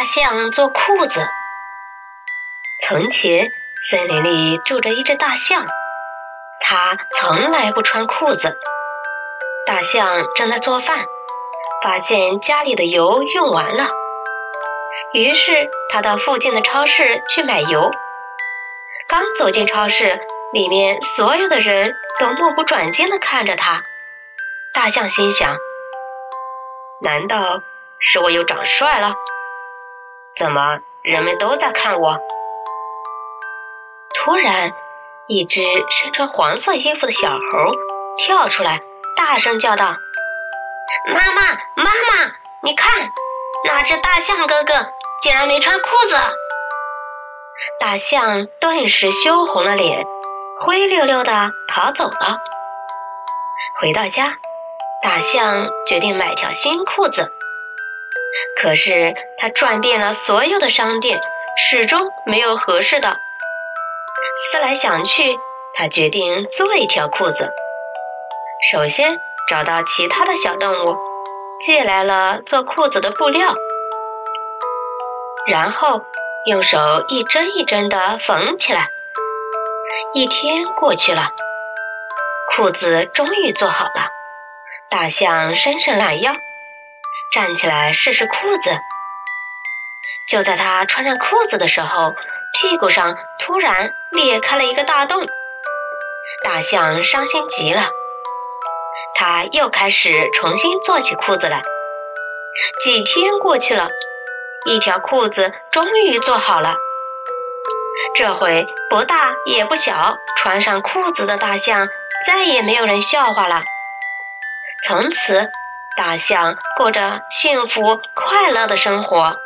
大象做裤子。从前，森林里住着一只大象，它从来不穿裤子。大象正在做饭，发现家里的油用完了，于是它到附近的超市去买油。刚走进超市，里面所有的人都目不转睛地看着它。大象心想：难道是我又长帅了？怎么人们都在看我？突然，一只身穿黄色衣服的小猴跳出来，大声叫道：“妈妈，妈妈，你看，那只大象哥哥竟然没穿裤子！”大象顿时羞红了脸，灰溜溜的逃走了。回到家，大象决定买条新裤子。可是他转遍了所有的商店，始终没有合适的。思来想去，他决定做一条裤子。首先找到其他的小动物，借来了做裤子的布料，然后用手一针一针的缝起来。一天过去了，裤子终于做好了。大象伸伸懒腰。站起来试试裤子。就在他穿上裤子的时候，屁股上突然裂开了一个大洞。大象伤心极了，他又开始重新做起裤子来。几天过去了，一条裤子终于做好了。这回不大也不小，穿上裤子的大象再也没有人笑话了。从此。大象过着幸福快乐的生活。